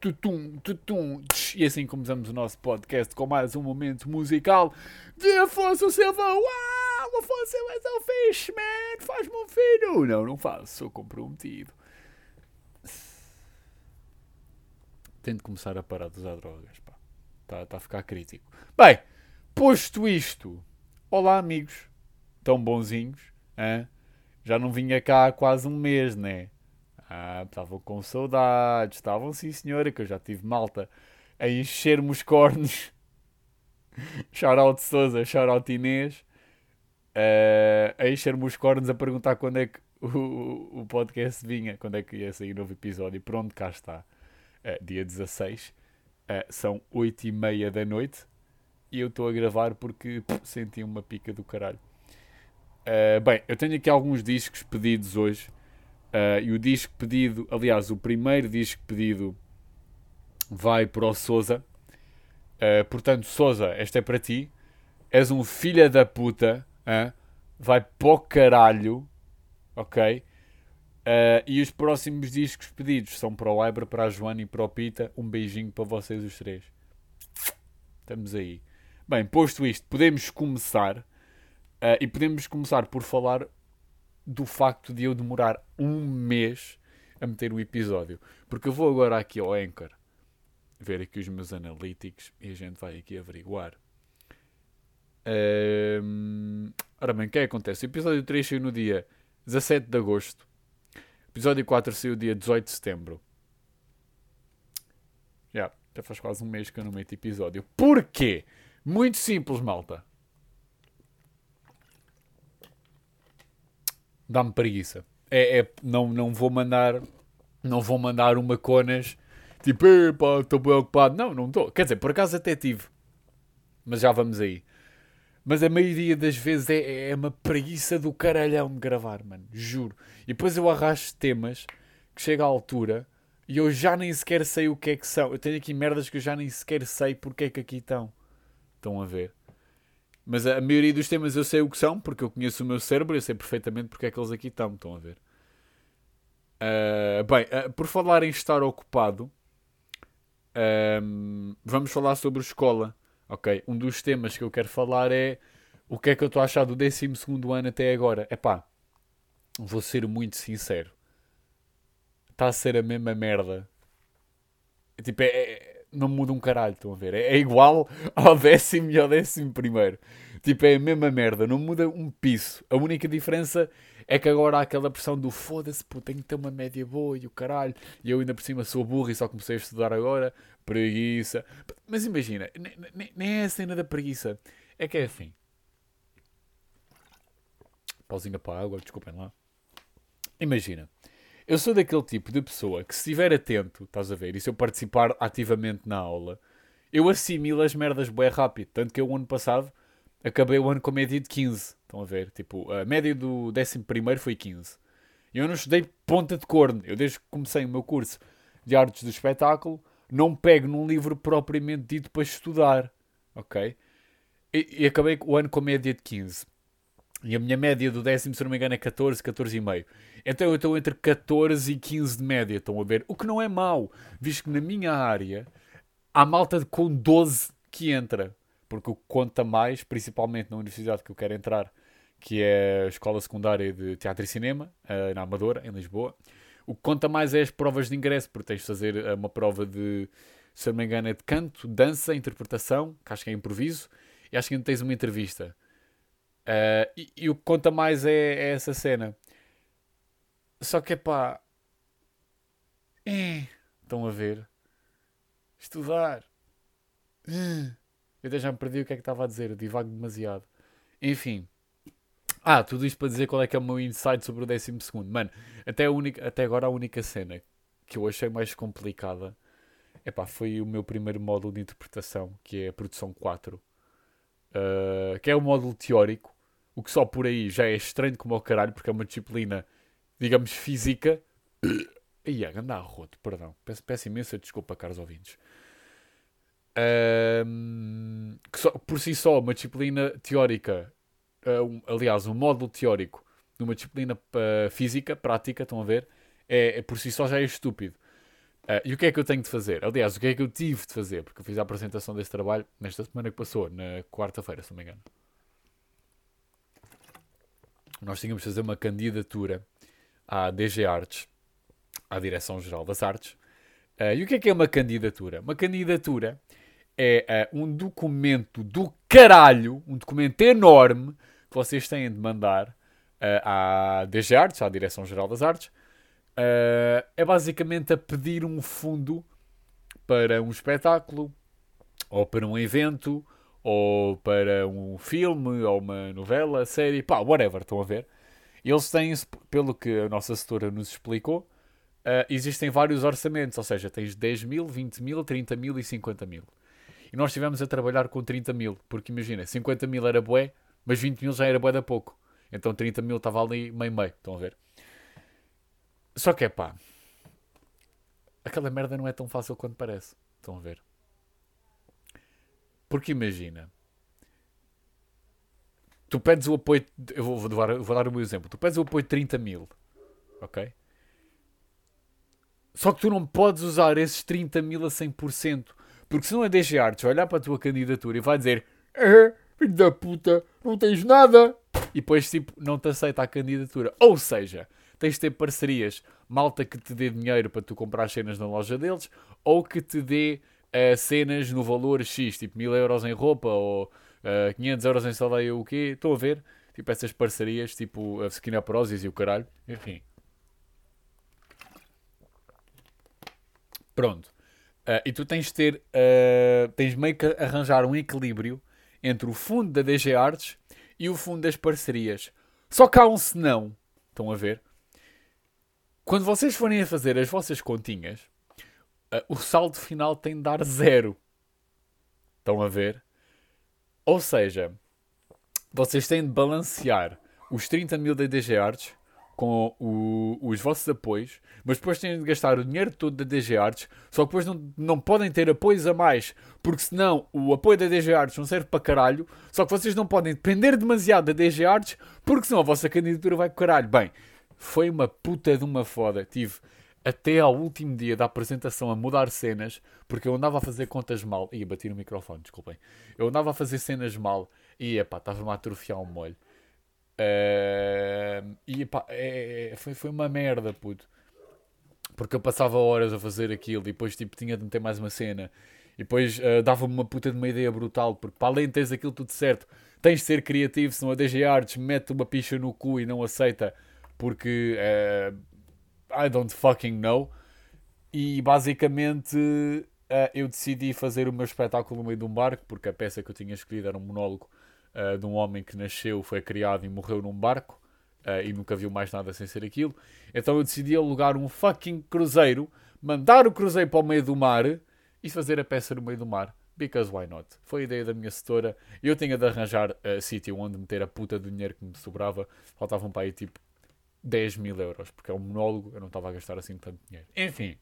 tutum, tutum. E assim começamos o nosso podcast com mais um momento musical de Afonso Silva. Uau, Afonso Silva é tão fixe, man. Faz-me um filho. Não, não faço, sou comprometido. Tenho de começar a parar de usar drogas, pá. Está tá a ficar crítico. Bem, posto isto, olá amigos, tão bonzinhos, hein? já não vinha cá há quase um mês, né? Ah, estavam com saudades, estavam sim senhora, que eu já tive malta a encher-me os cornos. Shoutout Souza, shoutout Inês. Uh, a encher-me os cornos a perguntar quando é que o, o podcast vinha, quando é que ia sair novo episódio. Pronto, cá está. Uh, dia 16. Uh, são 8 e meia da noite. E eu estou a gravar porque pff, senti uma pica do caralho. Bem, eu tenho aqui alguns discos pedidos hoje. Uh, e o disco pedido, aliás, o primeiro disco pedido vai para o Souza. Uh, portanto, Souza, esta é para ti. És um filho da puta. Uh, vai para caralho. Ok? e os próximos discos pedidos são para o Ibra, para a Joana e para o Pita. Um beijinho para vocês os três. Estamos aí. Bem, posto isto, podemos começar. e podemos começar por falar do facto de eu demorar um mês a meter o episódio. Porque eu vou agora aqui ao Anchor ver aqui os meus analytics e a gente vai aqui averiguar. Um, ora bem, o que é que acontece? O episódio 3 saiu no dia 17 de agosto. O episódio 4 saiu dia 18 de setembro. Já, já faz quase um mês que eu não meto episódio. Porquê? Muito simples, malta. Dá-me preguiça. É, é, não, não vou mandar não vou mandar uma conas tipo, epá, estou preocupado. Não, não estou. Quer dizer, por acaso até tive. Mas já vamos aí. Mas a maioria das vezes é, é uma preguiça do caralhão de gravar, mano. Juro. E depois eu arrasto temas que chega à altura e eu já nem sequer sei o que é que são. Eu tenho aqui merdas que eu já nem sequer sei porque é que aqui estão. Estão a ver? Mas a maioria dos temas eu sei o que são, porque eu conheço o meu cérebro, eu sei perfeitamente porque é que eles aqui estão, estão a ver. Uh, bem, uh, por falar em estar ocupado, uh, vamos falar sobre escola. Ok, um dos temas que eu quero falar é o que é que eu estou a achar do 12 ano até agora. É pá, vou ser muito sincero, está a ser a mesma merda. Tipo, é, é não muda um caralho, estão a ver? É, é igual ao décimo e ao décimo primeiro. Tipo, é a mesma merda, não muda um piso. A única diferença é que agora há aquela pressão do foda-se, pô, tenho que ter uma média boa e o caralho. E eu ainda por cima sou burro e só comecei a estudar agora. Preguiça. Mas imagina, nem é a cena da preguiça. É que é assim. Pausinha para a água, desculpem lá. Imagina. Eu sou daquele tipo de pessoa que, se estiver atento, estás a ver, e se eu participar ativamente na aula, eu assimilo as merdas bem rápido. Tanto que eu, ano passado, acabei o ano com média de 15. Estão a ver? Tipo, a média do 11 foi 15. Eu não estudei ponta de corno. Eu, desde que comecei o meu curso de artes do espetáculo, não pego num livro propriamente dito para estudar. Ok? E, e acabei o ano com média de 15. E a minha média do décimo, se não me engano, é 14, 14,5. Então eu estou entre 14 e 15 de média, estão a ver? O que não é mau, visto que na minha área há malta com 12 que entra. Porque o que conta mais, principalmente na universidade que eu quero entrar, que é a Escola Secundária de Teatro e Cinema, eh, na Amadora, em Lisboa, o que conta mais é as provas de ingresso, porque tens de fazer eh, uma prova de, se não me engano, é de canto, dança, interpretação, que acho que é improviso, e acho que ainda tens uma entrevista. Uh, e, e, o que conta mais é, é, essa cena. Só que é pá. É, estão a ver? Estudar. Uh, eu até já me perdi o que é que estava a dizer. Eu divago demasiado. Enfim. Ah, tudo isto para dizer qual é que é o meu insight sobre o 12. Mano, até, a única, até agora a única cena que eu achei mais complicada epá, foi o meu primeiro módulo de interpretação, que é a produção 4. Uh, que é o módulo teórico, o que só por aí já é estranho como ao caralho, porque é uma disciplina, digamos, física. Ia, anda roto, perdão. Peço, peço imensa desculpa, caros ouvintes. Um, que só, por si só, uma disciplina teórica, uh, um, aliás, um módulo teórico de uma disciplina uh, física, prática, estão a ver, é, é, por si só já é estúpido. Uh, e o que é que eu tenho de fazer? Aliás, o que é que eu tive de fazer? Porque eu fiz a apresentação desse trabalho nesta semana que passou, na quarta-feira, se não me engano. Nós tínhamos de fazer uma candidatura à DG Artes, à Direção-Geral das Artes. Uh, e o que é que é uma candidatura? Uma candidatura é uh, um documento do caralho, um documento enorme que vocês têm de mandar à DG Artes, à Direção-Geral das Artes. Uh, é basicamente a pedir um fundo para um espetáculo, ou para um evento, ou para um filme, ou uma novela, série, pá, whatever, estão a ver? Eles têm, pelo que a nossa setora nos explicou, uh, existem vários orçamentos, ou seja, tens 10 mil, 20 mil, 30 mil e 50 mil. E nós estivemos a trabalhar com 30 mil, porque imagina, 50 mil era bué, mas 20 mil já era bué da pouco. Então 30 mil estava ali meio-meio, estão a ver? Só que é pá, aquela merda não é tão fácil quanto parece, estão a ver? Porque imagina, tu pedes o apoio, eu vou, vou, dar, vou dar o meu exemplo, tu pedes o apoio de 30 mil, ok? Só que tu não podes usar esses 30 mil a 100%. Porque senão a DG Artes vai olhar para a tua candidatura e vai dizer eh, filho da puta, não tens nada. E depois, tipo, não te aceita a candidatura. Ou seja, tens de ter parcerias. Malta que te dê dinheiro para tu comprar cenas na loja deles ou que te dê uh, cenas no valor X, tipo 1000 euros em roupa ou uh, eh, 500 euros em saldeia o quê. Estão a ver? Tipo, essas parcerias, tipo a Skin Prozis e o caralho. Enfim. Pronto. Uh, e tu tens de ter, uh, tens meio que arranjar um equilíbrio entre o fundo da DG Arts e o fundo das parcerias. Só que há um senão. Estão a ver? Quando vocês forem a fazer as vossas continhas, uh, o saldo final tem de dar zero. Estão a ver? Ou seja, vocês têm de balancear os 30 mil da DG Arts com o, os vossos apoios, mas depois têm de gastar o dinheiro todo da DG Arts, só que depois não, não podem ter apoios a mais, porque senão o apoio da DG Arts não serve para caralho, só que vocês não podem depender demasiado da DG Arts, porque senão a vossa candidatura vai para caralho. Bem, foi uma puta de uma foda. Tive até ao último dia da apresentação a mudar cenas, porque eu andava a fazer contas mal. Ia bati no microfone, desculpem. Eu andava a fazer cenas mal e, epá, estava-me a atrofiar um molho. Uh, e pá, é, é, foi, foi uma merda, puto. Porque eu passava horas a fazer aquilo e depois tipo, tinha de meter mais uma cena. E depois uh, dava-me uma puta de uma ideia brutal. Porque para além de teres aquilo tudo certo, tens de ser criativo. Senão a DG Arts mete uma picha no cu e não aceita. Porque uh, I don't fucking know. E basicamente eu decidi fazer o meu espetáculo no meio de um barco. Porque a peça que eu tinha escolhido era um monólogo uh, de um homem que nasceu, foi criado e morreu num barco uh, e nunca viu mais nada sem ser aquilo. Então eu decidi alugar um fucking cruzeiro, mandar o cruzeiro para o meio do mar e fazer a peça no meio do mar. Because why not? Foi a ideia da minha setora. Eu tinha de arranjar uh, sítio onde meter a puta do dinheiro que me sobrava. Faltavam para aí tipo 10 mil euros, porque é um monólogo, eu não estava a gastar assim tanto dinheiro. Enfim.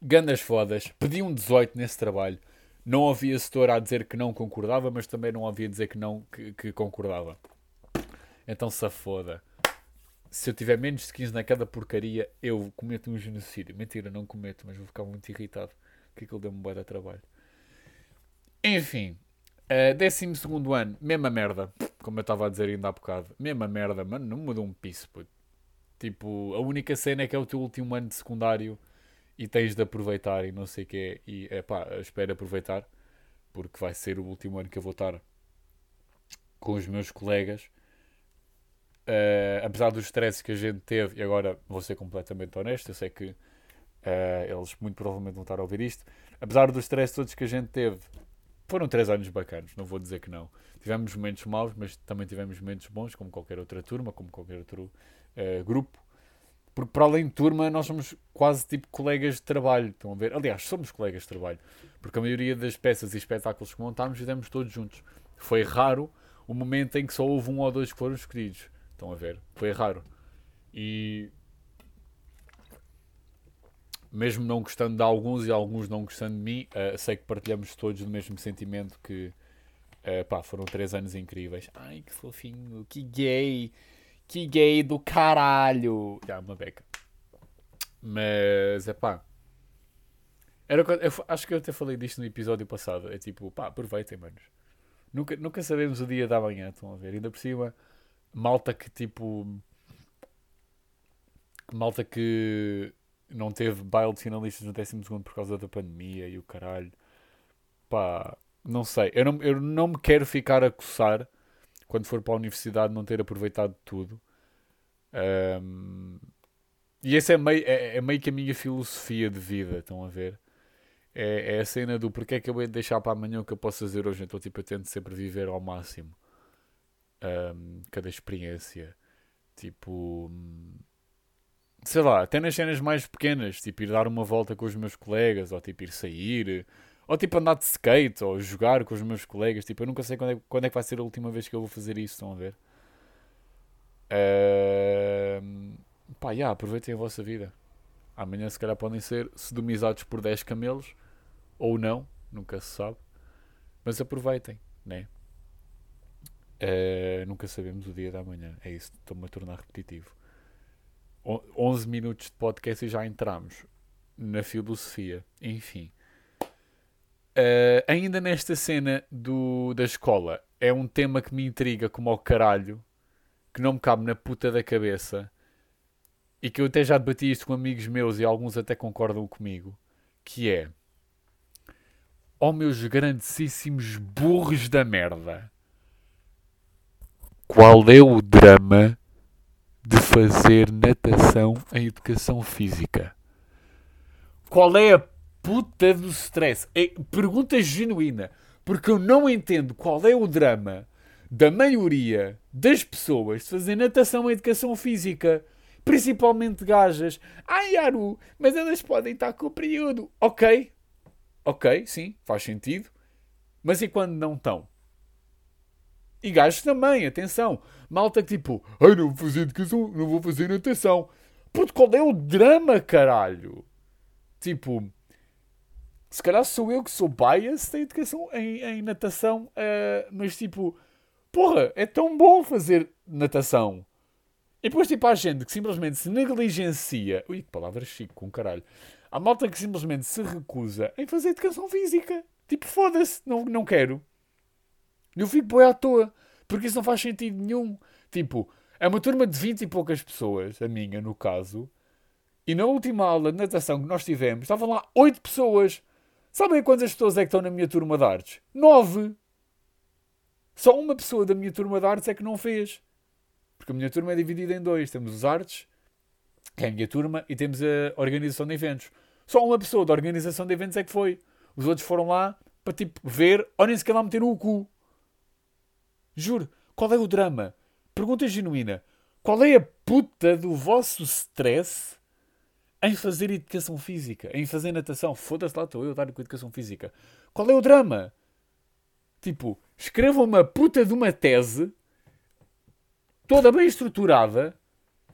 Gandas fodas. Pedi um 18 nesse trabalho. Não havia setor a dizer que não concordava, mas também não havia dizer que não que, que concordava. Então se foda. Se eu tiver menos de 15 naquela porcaria, eu cometo um genocídio. Mentira, não cometo, mas vou ficar muito irritado. Que aquilo deu-me boa de trabalho. Enfim, uh, 12 ano, mesma merda. Como eu estava a dizer ainda há bocado. Mesma merda, mano, não mudou um piso. Puto. Tipo, a única cena é que é o teu último ano de secundário e tens de aproveitar e não sei o quê. E é pá, espero aproveitar, porque vai ser o último ano que eu vou estar com os meus colegas. Uh, apesar dos stress que a gente teve, e agora vou ser completamente honesto, eu sei que uh, eles muito provavelmente vão estar a ouvir isto. Apesar dos stress todos que a gente teve, foram três anos bacanos, não vou dizer que não. Tivemos momentos maus, mas também tivemos momentos bons, como qualquer outra turma, como qualquer outro uh, grupo. Porque para além de turma, nós somos quase tipo colegas de trabalho. Estão a ver? Aliás, somos colegas de trabalho. Porque a maioria das peças e espetáculos que montámos fizemos todos juntos. Foi raro o momento em que só houve um ou dois que foram escolhidos. Estão a ver? Foi raro. E mesmo não gostando de alguns e alguns não gostando de mim, uh, sei que partilhamos todos o mesmo sentimento que uh, pá, foram três anos incríveis. Ai, que fofinho, que gay. Que gay do caralho. Já, uma beca. Mas, é pá. Era, eu, acho que eu até falei disto no episódio passado. É tipo, pá, aproveitem, manos. Nunca, nunca sabemos o dia da manhã, estão a ver? Ainda por cima, malta que tipo. Malta que não teve baile de finalistas no 12 por causa da pandemia e o caralho. Pá, não sei. Eu não, eu não me quero ficar a coçar quando for para a universidade não ter aproveitado tudo. Um, e essa é meio, é, é, meio que a minha filosofia de vida, estão a ver? É, é a cena do porque é que eu vou deixar para amanhã o que eu posso fazer hoje. Então, tipo, eu tento sempre viver ao máximo um, cada experiência. Tipo, sei lá, até nas cenas mais pequenas, tipo, ir dar uma volta com os meus colegas, ou tipo, ir sair, ou tipo, andar de skate, ou jogar com os meus colegas. Tipo, eu nunca sei quando é, quando é que vai ser a última vez que eu vou fazer isso, estão a ver? Uh, pá, yeah, aproveitem a vossa vida. Amanhã, se calhar, podem ser sodomizados por 10 camelos, ou não, nunca se sabe. Mas aproveitem, né? Uh, nunca sabemos o dia da manhã. É isso, estou-me a tornar repetitivo. 11 minutos de podcast e já entramos na filosofia. Enfim. Uh, ainda nesta cena do, da escola, é um tema que me intriga como ao caralho, que não me cabe na puta da cabeça e que eu até já debati isto com amigos meus e alguns até concordam comigo, que é oh, meus grandíssimos burros da merda. Qual é o drama de fazer natação em educação física? Qual é a puta do stress? É pergunta genuína. Porque eu não entendo qual é o drama da maioria das pessoas de fazer natação em educação física. Principalmente gajas. Ai, Aru, mas elas podem estar com o período. Ok. Ok, sim, faz sentido. Mas e quando não estão? E gajos também, atenção. Malta que tipo, ai não vou fazer educação, não vou fazer natação. Puto, qual é o drama, caralho? Tipo, se calhar sou eu que sou bias em educação, em, em natação, uh, mas tipo, porra, é tão bom fazer natação. E depois, tipo, há gente que simplesmente se negligencia. Ui, que palavra chique, com caralho. Há malta que simplesmente se recusa em fazer educação física. Tipo, foda-se, não, não quero. Eu fico boi à toa. Porque isso não faz sentido nenhum. Tipo, é uma turma de 20 e poucas pessoas, a minha no caso, e na última aula de natação que nós tivemos, estavam lá 8 pessoas. Sabem quantas pessoas é que estão na minha turma de artes? 9! Só uma pessoa da minha turma de artes é que não fez. Porque a minha turma é dividida em dois. Temos os artes, que é a minha turma, e temos a organização de eventos. Só uma pessoa da organização de eventos é que foi. Os outros foram lá para tipo ver, ou nem sequer lá meter o cu. Juro. Qual é o drama? Pergunta genuína. Qual é a puta do vosso stress em fazer educação física? Em fazer natação? Foda-se lá, estou eu a dar com educação física. Qual é o drama? Tipo, escrevam uma puta de uma tese toda bem estruturada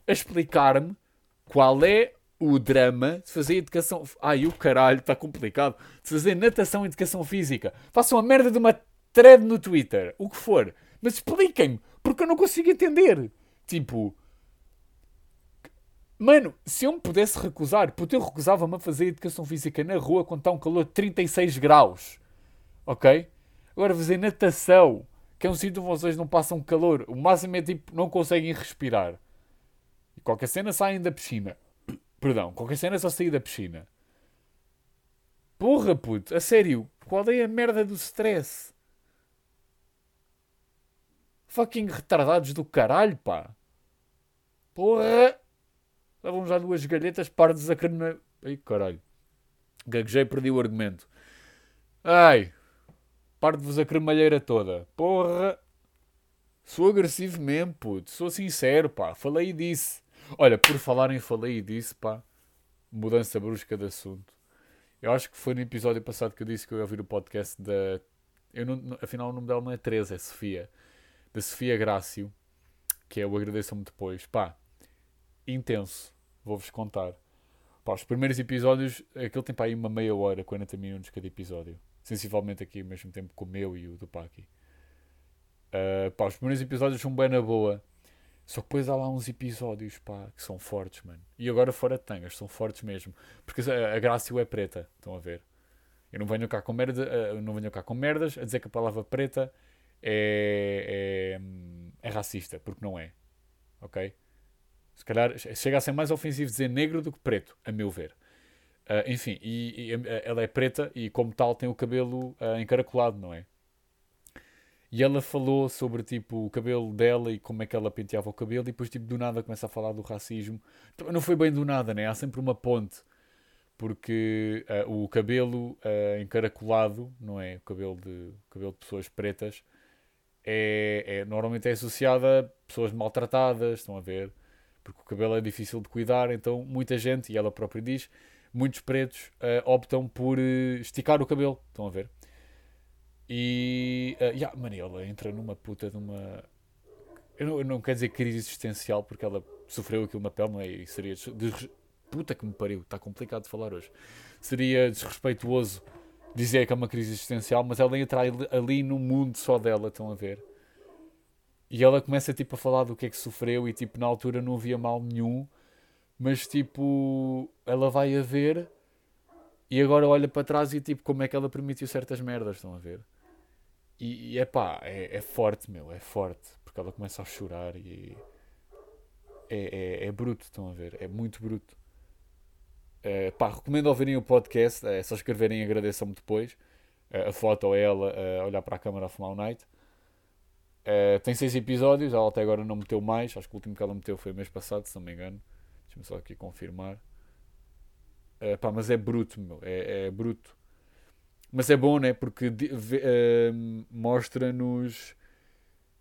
a explicar-me qual é o drama de fazer educação. Ai, o caralho, está complicado. De fazer natação e educação física. Façam a merda de uma thread no Twitter. O que for. Mas expliquem-me, porque eu não consigo entender. Tipo, mano, se eu me pudesse recusar, porque eu recusava-me a fazer educação física na rua quando está um calor de 36 graus, ok? Agora fazer natação, que é um sítio onde vocês não passam calor, o máximo é tipo, não conseguem respirar. E qualquer cena saem da piscina. Perdão, qualquer cena só sair da piscina. Porra, puto, a sério, qual é a merda do stress? Fucking retardados do caralho, pá. Porra! Levam já duas galhetas, pardos a carne. Ai, caralho. Gaguejei, perdi o argumento. Ai! Parto-vos a cremalheira toda. Porra! Sou agressivo mesmo, puto. Sou sincero, pá. Falei e disse. Olha, por falar em falei e disse, pá. Mudança brusca de assunto. Eu acho que foi no episódio passado que eu disse que eu ia ouvir o podcast da. Eu não, afinal, o nome dela não é Teresa, é Sofia da Sofia Grácio, que é o Agradeçam-me Depois. Pá, intenso. Vou-vos contar. Pá, os primeiros episódios, aquele tempo aí uma meia hora, 40 minutos cada episódio. Sensivelmente aqui ao mesmo tempo com o meu e o do Paki. Uh, pá, os primeiros episódios são bem na boa. Só que depois há lá uns episódios, pá, que são fortes, mano. E agora fora de tangas, são fortes mesmo. Porque a, a Grácio é preta, estão a ver? Eu não venho cá com merda, uh, não venho cá com merdas a dizer que a palavra preta é, é, é racista, porque não é. Ok? Se calhar chega a ser mais ofensivo dizer negro do que preto, a meu ver. Uh, enfim, e, e, ela é preta e, como tal, tem o cabelo uh, encaracolado, não é? E ela falou sobre tipo o cabelo dela e como é que ela penteava o cabelo, e depois, tipo, do nada começa a falar do racismo. Não foi bem do nada, né? Há sempre uma ponte, porque uh, o cabelo encaracolado, não é? O cabelo de, o cabelo de pessoas pretas é, é, normalmente é associado a pessoas maltratadas, estão a ver? Porque o cabelo é difícil de cuidar, então muita gente, e ela própria diz muitos pretos uh, optam por uh, esticar o cabelo. Estão a ver? E. Uh, yeah, mano, ela entra numa puta de uma. Eu não, eu não quero dizer crise existencial porque ela sofreu aquilo na pele, não é? E seria. De... Puta que me pariu, está complicado de falar hoje. Seria desrespeituoso dizer que é uma crise existencial, mas ela entra ali, no mundo só dela, estão a ver? E ela começa tipo a falar do que é que sofreu e tipo na altura não havia mal nenhum mas tipo, ela vai a ver e agora olha para trás e tipo, como é que ela permitiu certas merdas, estão a ver? E, e é pá, é forte, meu, é forte, porque ela começa a chorar e é, é, é bruto, estão a ver? É muito bruto. É, pá, recomendo ouvirem o podcast, é só escreverem agradeçam-me depois. É, a foto é ela a olhar para a câmara a fumar o night. Tem seis episódios, ela até agora não meteu mais, acho que o último que ela meteu foi mês passado, se não me engano. Deixa-me só aqui confirmar. Pá, mas é bruto, meu. É, é, bruto. Mas é bom, né? Porque mostra-nos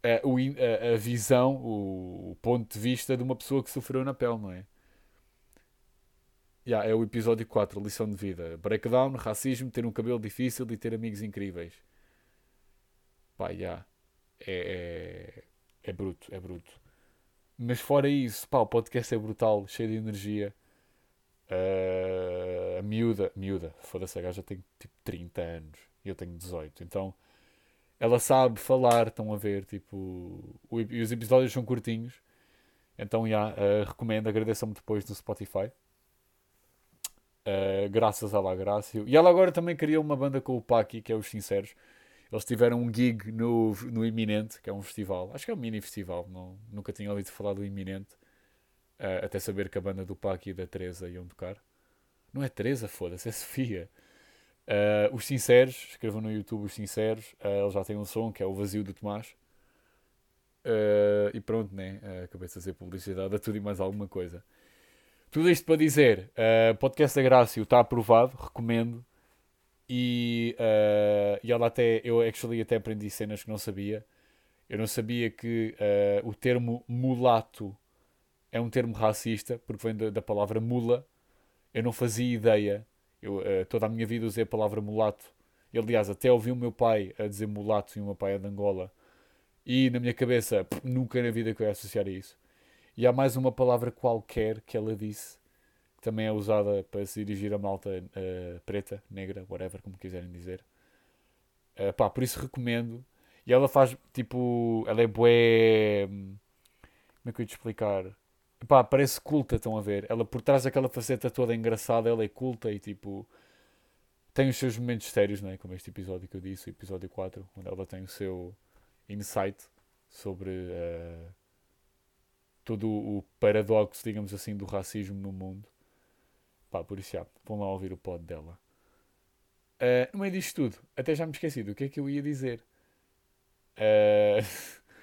uh, a, visão, o, o, ponto de vista de uma pessoa que sofreu na pele, não é? Yeah, é o episódio 4, lição de vida. Breakdown, racismo, ter um cabelo difícil e ter amigos incríveis. Pá, yeah. é, é, é bruto, é bruto. Mas fora isso, pá, o podcast é brutal, cheio de energia. Uh, a miúda, miúda, foda-se, a gaja tem tipo 30 anos e eu tenho 18. Então ela sabe falar, estão a ver, tipo, o, e os episódios são curtinhos. Então, já, uh, recomendo, agradeçam-me depois no Spotify. Uh, graças La Grácio. E ela agora também criou uma banda com o Paki, que é os Sinceros. Eles tiveram um gig no, no Iminente, que é um festival. Acho que é um mini festival. Não, nunca tinha ouvido falar do Iminente. Uh, até saber que a banda do Pac e da Teresa iam tocar. Não é Teresa, foda-se, é Sofia. Uh, os Sinceros, escrevam no YouTube Os Sinceros. Eles já têm um som que é o Vazio do Tomás. E pronto, né? Acabei de fazer publicidade a tudo e mais alguma coisa. Tudo isto para dizer: uh, podcast da Grácio está aprovado, recomendo. E, uh, e ela até, eu actually até aprendi cenas que não sabia. Eu não sabia que uh, o termo mulato é um termo racista, porque vem da, da palavra mula. Eu não fazia ideia. Eu, uh, toda a minha vida usei a palavra mulato. E, aliás, até ouvi o meu pai a dizer mulato e o meu pai é de Angola. E na minha cabeça, pff, nunca na vida que eu ia associar a isso. E há mais uma palavra qualquer que ela disse também é usada para se dirigir a malta uh, preta, negra, whatever, como quiserem dizer. Uh, pá, por isso recomendo. E ela faz, tipo, ela é bué... Como é que eu ia te explicar? Pá, parece culta, estão a ver? Ela, por trás daquela faceta toda engraçada, ela é culta e, tipo... Tem os seus momentos sérios, não é? Como este episódio que eu disse, o episódio 4, onde ela tem o seu insight sobre... Uh, todo o paradoxo, digamos assim, do racismo no mundo. Pá, por isso já, vão lá ouvir o pod dela. Uh, no meio disto tudo, até já me esqueci do que é que eu ia dizer. Uh,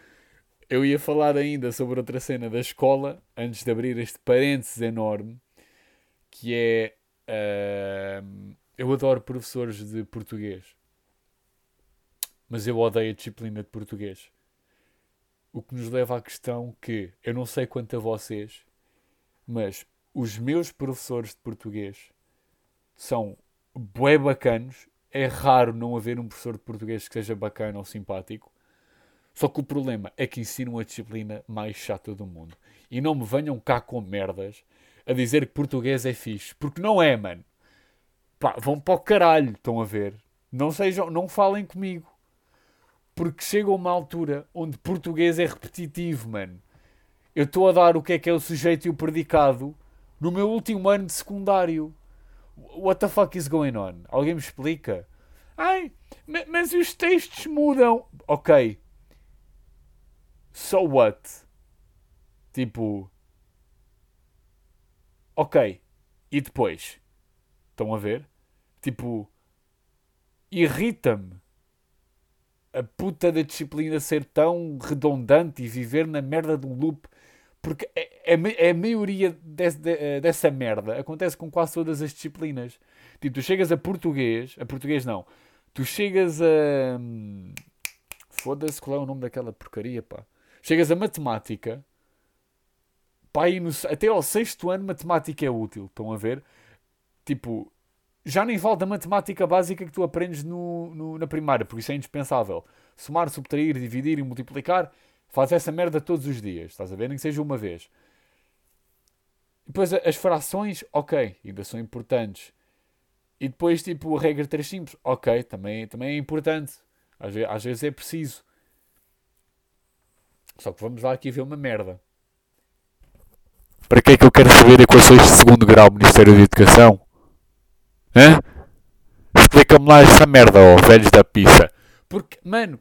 eu ia falar ainda sobre outra cena da escola, antes de abrir este parênteses enorme, que é. Uh, eu adoro professores de português, mas eu odeio a disciplina de português. O que nos leva à questão que eu não sei quanto a vocês, mas os meus professores de português são bué bacanos. É raro não haver um professor de português que seja bacana ou simpático. Só que o problema é que ensinam a disciplina mais chata do mundo. E não me venham cá com merdas a dizer que português é fixe. Porque não é, mano. Pá, vão para o caralho, estão a ver. Não sejam, não falem comigo. Porque chega uma altura onde português é repetitivo, mano. eu estou a dar o que é que é o sujeito e o predicado no meu último ano de secundário. What the fuck is going on? Alguém me explica? Ai, mas os textos mudam. Ok. So what? Tipo. Ok. E depois? Estão a ver? Tipo. Irrita-me a puta da disciplina ser tão redundante e viver na merda de um loop. Porque é, é, é a maioria desse, de, eh, dessa merda acontece com quase todas as disciplinas. Tipo, tu chegas a português, a português não, tu chegas a. Hum, foda-se, qual é o nome daquela porcaria, pá? Chegas a matemática, pá, no, até ao sexto ano, matemática é útil, estão a ver? Tipo, já nem vale da matemática básica que tu aprendes no, no, na primária, porque isso é indispensável. Somar, subtrair, dividir e multiplicar, faz essa merda todos os dias, estás a ver? Nem que seja uma vez. Depois as frações, ok, ainda são importantes. E depois, tipo, a regra 3 simples, ok, também, também é importante. Às vezes, às vezes é preciso. Só que vamos lá aqui ver uma merda. Para que é que eu quero saber equações de segundo grau, Ministério da Educação? Explica-me lá essa merda, ó, velhos da pizza. Porque, mano,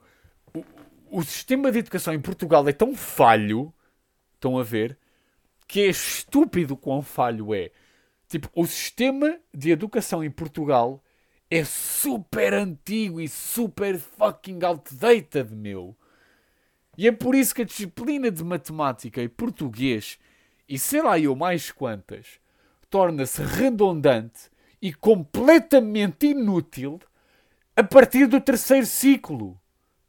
o, o sistema de educação em Portugal é tão falho, estão a ver, que é estúpido quão falho é. Tipo, o sistema de educação em Portugal é super antigo e super fucking outdated, meu. E é por isso que a disciplina de matemática e português, e sei lá eu mais quantas, torna-se redundante e completamente inútil a partir do terceiro ciclo.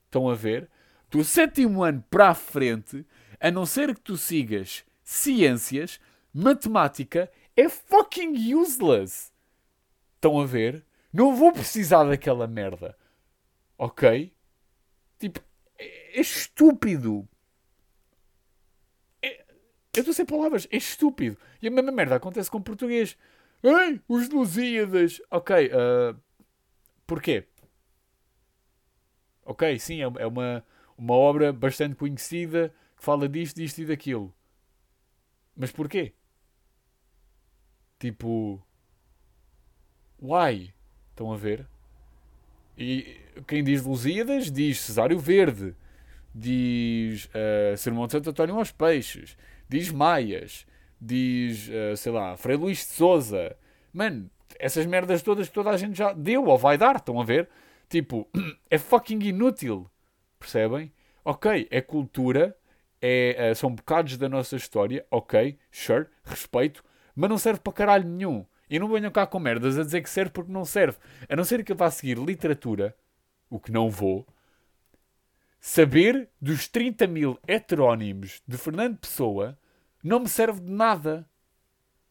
Estão a ver? Do sétimo ano para a frente, a não ser que tu sigas ciências, matemática é fucking useless. Estão a ver? Não vou precisar daquela merda. Ok? Tipo, é, é estúpido. É, eu estou sem palavras. É estúpido. E a mesma merda acontece com português. Ei, os Lusíadas. Ok, uh, porquê? Ok, sim, é, é uma, uma obra bastante conhecida que fala disto, disto e daquilo. Mas porquê? Tipo. Why? Estão a ver? E quem diz Lusíadas diz Cesário Verde, diz uh, Sermão de Santo António aos Peixes, diz Maias, diz, uh, sei lá, Frei Luís de Souza. Mano, essas merdas todas que toda a gente já deu ou vai dar, estão a ver? Tipo, é fucking inútil. Percebem? Ok, é cultura, é, uh, são bocados da nossa história, ok, sure, respeito, mas não serve para caralho nenhum. E não venham cá com merdas a dizer que serve porque não serve. A não ser que eu vá seguir literatura, o que não vou, saber dos 30 mil heterónimos de Fernando Pessoa não me serve de nada.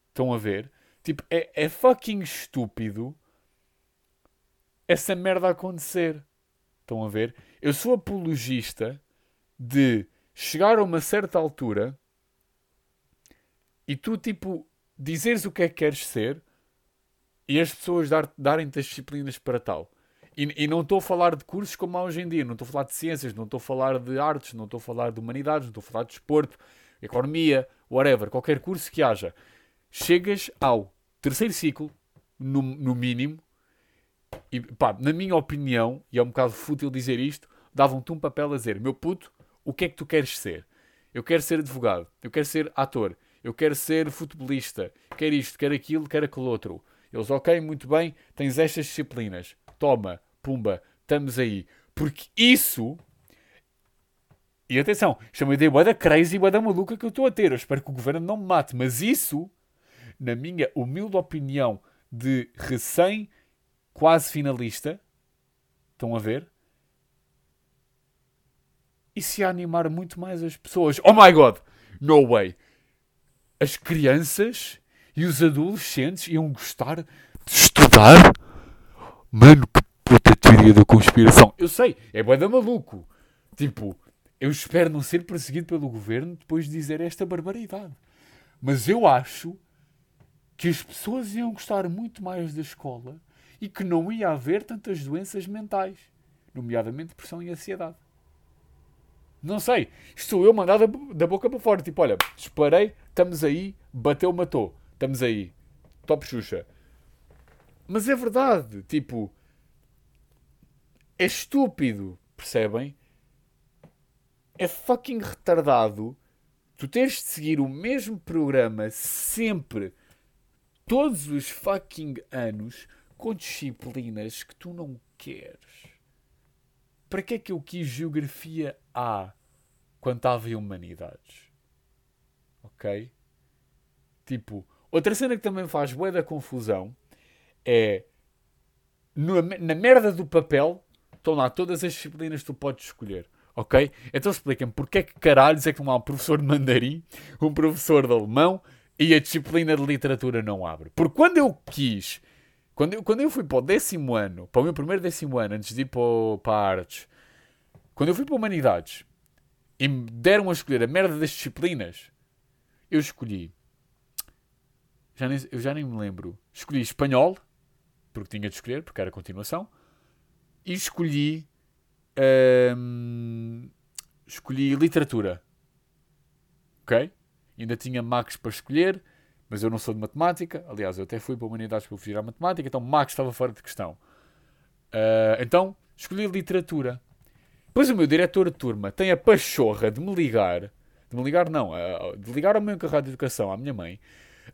Estão a ver? Tipo, é, é fucking estúpido essa merda acontecer. Estão a ver? Eu sou apologista de chegar a uma certa altura e tu, tipo, dizeres o que é que queres ser e as pessoas dar, darem-te as disciplinas para tal. E, e não estou a falar de cursos como há hoje em dia, não estou a falar de ciências, não estou a falar de artes, não estou a falar de humanidades, não estou a falar de desporto, economia, whatever, qualquer curso que haja, chegas ao terceiro ciclo, no, no mínimo, e pá, na minha opinião, e é um bocado fútil dizer isto, davam-te um papel a dizer: meu puto, o que é que tu queres ser? Eu quero ser advogado, eu quero ser ator, eu quero ser futebolista, quero isto, quero aquilo, quero aquele outro. Eles, ok, muito bem, tens estas disciplinas, toma, pumba, estamos aí. Porque isso e atenção, isto é uma ideia da crazy, boa da maluca que eu estou a ter. Eu espero que o governo não me mate. Mas isso, na minha humilde opinião de recém quase finalista, estão a ver? Isso ia animar muito mais as pessoas. Oh my god! No way! As crianças e os adolescentes iam gostar de estudar? Mano, que puta teoria da conspiração. Eu sei, é boa da maluco. Tipo, eu espero não ser perseguido pelo governo depois de dizer esta barbaridade. Mas eu acho que as pessoas iam gostar muito mais da escola e que não ia haver tantas doenças mentais, nomeadamente depressão e ansiedade. Não sei. Estou eu mandado da boca para fora. Tipo, olha, disparei, estamos aí, bateu, matou. Estamos aí. Top Xuxa. Mas é verdade. Tipo, é estúpido. Percebem? É fucking retardado tu teres de seguir o mesmo programa sempre, todos os fucking anos, com disciplinas que tu não queres. Para que é que eu quis Geografia A quando estava em Humanidades? Ok? Tipo, outra cena que também faz bué da confusão é no, na merda do papel estão lá todas as disciplinas que tu podes escolher. Ok? Então expliquem-me porque é que caralhos é que não há um professor de mandarim, um professor de alemão e a disciplina de literatura não abre. Porque quando eu quis, quando eu, quando eu fui para o décimo ano, para o meu primeiro décimo ano, antes de ir para, para a artes, quando eu fui para Humanidades e me deram a escolher a merda das disciplinas, eu escolhi. Já nem, eu já nem me lembro. Escolhi espanhol, porque tinha de escolher, porque era continuação, e escolhi um, escolhi literatura. Ok? Ainda tinha Max para escolher, mas eu não sou de matemática. Aliás, eu até fui para humanidades para fugir à matemática, então Max estava fora de questão. Uh, então, escolhi literatura. Depois o meu diretor de turma tem a pachorra de me ligar, de me ligar não, de ligar ao meu encarregado de educação, à minha mãe,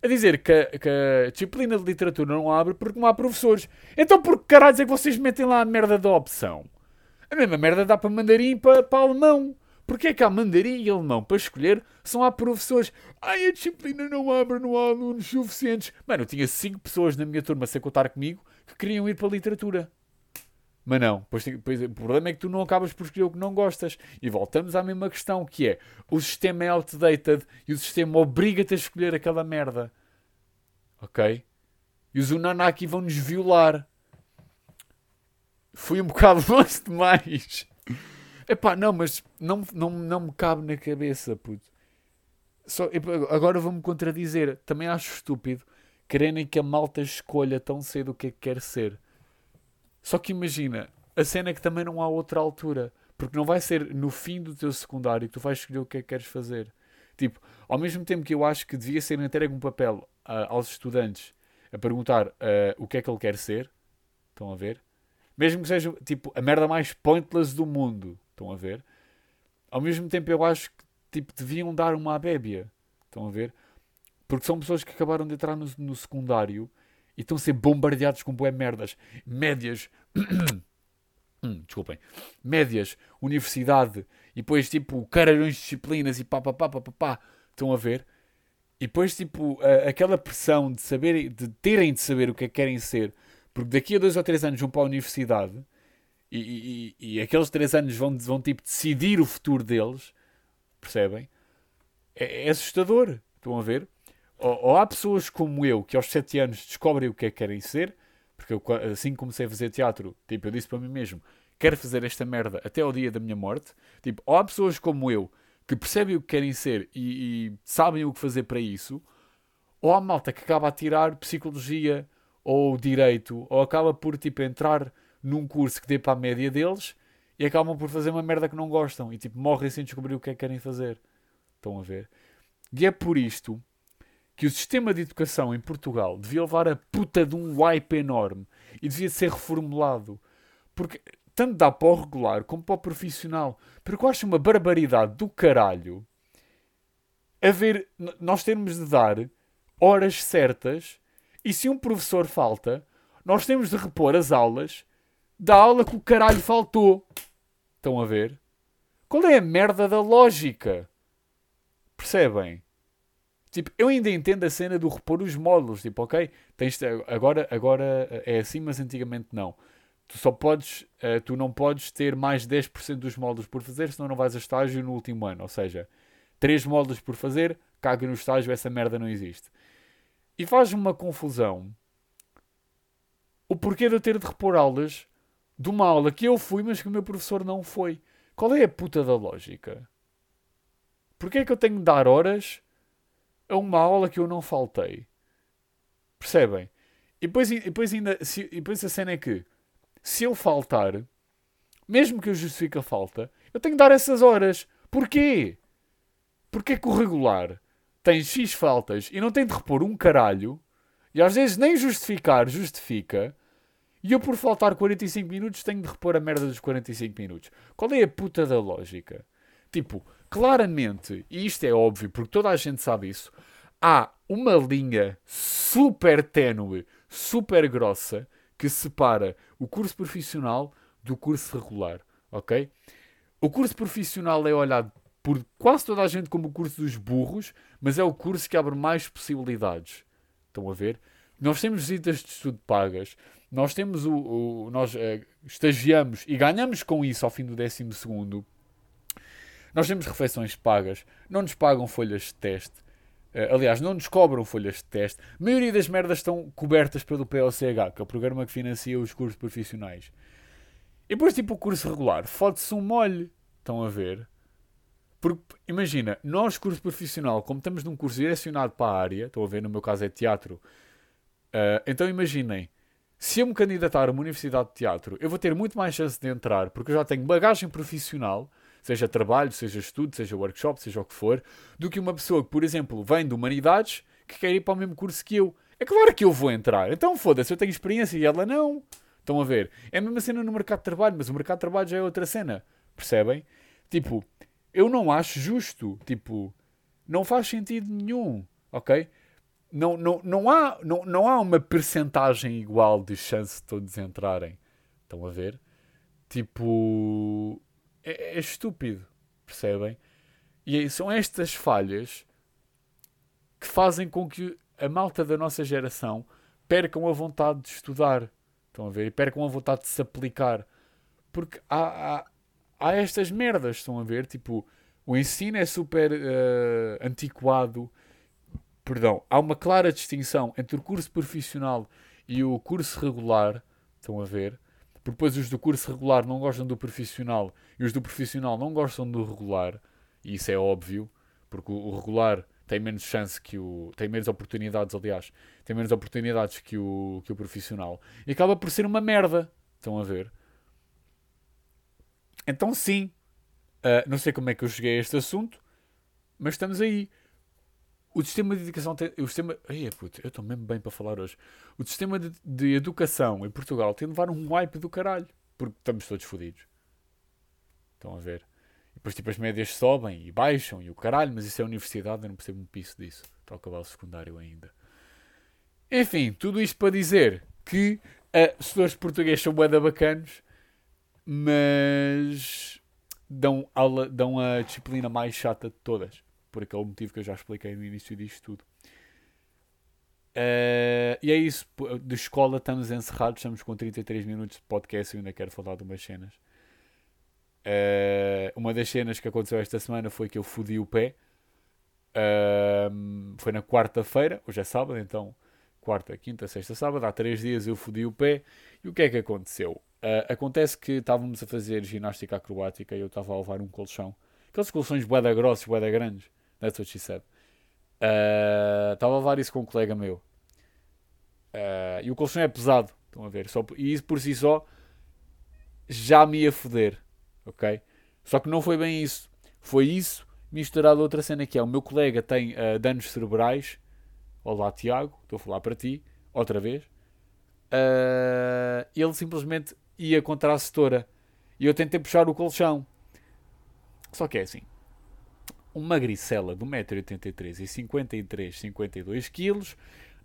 a dizer que, que, a disciplina de literatura não abre porque não há professores. Então por que caralho é que vocês metem lá a merda da opção? A mesma merda dá para mandarim para, para alemão. Porquê é que há mandarim e alemão para escolher? São há professores. Ai, a disciplina não abre, não há alunos suficientes. Mano, eu tinha 5 pessoas na minha turma sem contar comigo que queriam ir para a literatura. Mas não, pois, pois, o problema é que tu não acabas por escolher o que não gostas. E voltamos à mesma questão, que é, o sistema é outdated e o sistema obriga-te a escolher aquela merda. Ok? E os Unanaki vão-nos violar fui um bocado longe demais. Epá, não, mas não, não, não me cabe na cabeça, puto. Só, agora vou-me contradizer. Também acho estúpido quererem que a malta escolha tão cedo o que é que quer ser. Só que imagina, a cena é que também não há outra altura. Porque não vai ser no fim do teu secundário que tu vais escolher o que é que queres fazer. Tipo, ao mesmo tempo que eu acho que devia ser entregue um papel uh, aos estudantes a perguntar uh, o que é que ele quer ser, estão a ver? Mesmo que seja tipo a merda mais pointless do mundo. Estão a ver? Ao mesmo tempo eu acho que tipo, deviam dar uma abébia. Estão a ver? Porque são pessoas que acabaram de entrar no, no secundário e estão a ser bombardeados com boé merdas. Médias. hum, desculpem. Médias, universidade e depois tipo caralhões de disciplinas e pá pá pá pá pá. pá. Estão a ver? E depois tipo aquela pressão de saber, de terem de saber o que é que querem ser porque daqui a dois ou três anos vão para a universidade e, e, e aqueles três anos vão, vão tipo decidir o futuro deles, percebem? É, é assustador. Estão a ver? Ou, ou, há pessoas como eu que aos sete anos descobrem o que é que querem ser, porque eu, assim comecei a fazer teatro, tipo, eu disse para mim mesmo, quero fazer esta merda até ao dia da minha morte. Tipo, ou há pessoas como eu que percebem o que querem ser e, e sabem o que fazer para isso, ou há malta que acaba a tirar psicologia ou direito, ou acaba por tipo entrar num curso que dê para a média deles e acabam por fazer uma merda que não gostam e tipo morrem sem descobrir o que é que querem fazer. Estão a ver? E é por isto que o sistema de educação em Portugal devia levar a puta de um wipe enorme e devia ser reformulado. Porque tanto dá para o regular como para o profissional. Porque eu acho uma barbaridade do caralho haver, nós termos de dar horas certas e se um professor falta, nós temos de repor as aulas da aula que o caralho faltou. Estão a ver? Qual é a merda da lógica? Percebem? Tipo, eu ainda entendo a cena do repor os módulos. Tipo, ok, tens agora, agora é assim, mas antigamente não. Tu só podes, uh, tu não podes ter mais 10% dos módulos por fazer, senão não vais a estágio no último ano. Ou seja, 3 módulos por fazer, caga no estágio, essa merda não existe. E faz uma confusão o porquê de eu ter de repor aulas de uma aula que eu fui, mas que o meu professor não foi. Qual é a puta da lógica? Porquê é que eu tenho de dar horas a uma aula que eu não faltei? Percebem? E depois, e depois, ainda, se, e depois a cena é que, se eu faltar, mesmo que eu justifique a falta, eu tenho de dar essas horas. Porquê? Porquê que o regular tem X faltas e não tem de repor um caralho e às vezes nem justificar justifica e eu por faltar 45 minutos tenho de repor a merda dos 45 minutos. Qual é a puta da lógica? Tipo, claramente, e isto é óbvio porque toda a gente sabe isso, há uma linha super ténue, super grossa que separa o curso profissional do curso regular, ok? O curso profissional é olhado por quase toda a gente como o curso dos burros, mas é o curso que abre mais possibilidades. Estão a ver? Nós temos visitas de estudo pagas, nós temos o. o nós uh, estagiamos e ganhamos com isso ao fim do décimo segundo. Nós temos refeições pagas, não nos pagam folhas de teste. Uh, aliás, não nos cobram folhas de teste. A maioria das merdas estão cobertas pelo POCH, que é o programa que financia os cursos profissionais. E depois, tipo, o curso regular, fode-se um molho. Estão a ver? Porque, imagina, nós, curso profissional, como estamos num curso direcionado para a área, estão a ver, no meu caso é teatro, uh, então imaginem, se eu me candidatar a uma universidade de teatro, eu vou ter muito mais chance de entrar, porque eu já tenho bagagem profissional, seja trabalho, seja estudo, seja workshop, seja o que for, do que uma pessoa que, por exemplo, vem de humanidades que quer ir para o mesmo curso que eu. É claro que eu vou entrar. Então foda-se, eu tenho experiência e ela não. Estão a ver? É a mesma cena no mercado de trabalho, mas o mercado de trabalho já é outra cena. Percebem? Tipo, eu não acho justo. Tipo, não faz sentido nenhum. Ok? Não, não, não, há, não, não há uma percentagem igual de chance de todos entrarem. Estão a ver? Tipo, é, é estúpido. Percebem? E são estas falhas que fazem com que a malta da nossa geração percam a vontade de estudar. Estão a ver? E percam a vontade de se aplicar. Porque há, há, há estas merdas, estão a ver? Tipo, o ensino é super uh, antiquado. Perdão, há uma clara distinção entre o curso profissional e o curso regular. Estão a ver? Porque depois os do curso regular não gostam do profissional e os do profissional não gostam do regular. E isso é óbvio, porque o regular tem menos chance que o. tem menos oportunidades, aliás, tem menos oportunidades que o, que o profissional. E acaba por ser uma merda. Estão a ver? Então, sim, uh, não sei como é que eu cheguei a este assunto, mas estamos aí. O sistema de educação tem. O sistema. Ai, puto, eu estou mesmo bem para falar hoje. O sistema de, de, educação em Portugal tem de levar um wipe do caralho. Porque estamos todos fodidos. Estão a ver? E depois, tipo, as médias sobem e baixam e o caralho, mas isso é universidade, eu não percebo um piso disso. Estou a acabar o secundário ainda. Enfim, tudo isto para dizer que uh, professores de português são bué bacanos mas dão, aula, dão a disciplina mais chata de todas, por aquele motivo que eu já expliquei no início disto tudo. Uh, e é isso, de escola estamos encerrados, estamos com 33 minutos de podcast e ainda quero falar de umas cenas. Uh, uma das cenas que aconteceu esta semana foi que eu fodi o pé. Uh, foi na quarta-feira, hoje é sábado, então quarta, quinta, sexta, sábado, há três dias eu fodi o pé. E o que é que aconteceu? Uh, acontece que estávamos a fazer ginástica acrobática e eu estava a levar um colchão. Aqueles colchões boeda grossos, boeda grandes. That's what she said. Uh, estava a levar isso com um colega meu. Uh, e o colchão é pesado. Estão a ver? Só, e isso por si só já me ia foder. Ok? Só que não foi bem isso. Foi isso misturado a outra cena que é o meu colega tem danos cerebrais. Olá Tiago, estou a falar para ti. Outra vez. ele simplesmente ia contra a setora. E eu tentei puxar o colchão. Só que é assim. Uma gricela de 1,83m e 53, 52 kg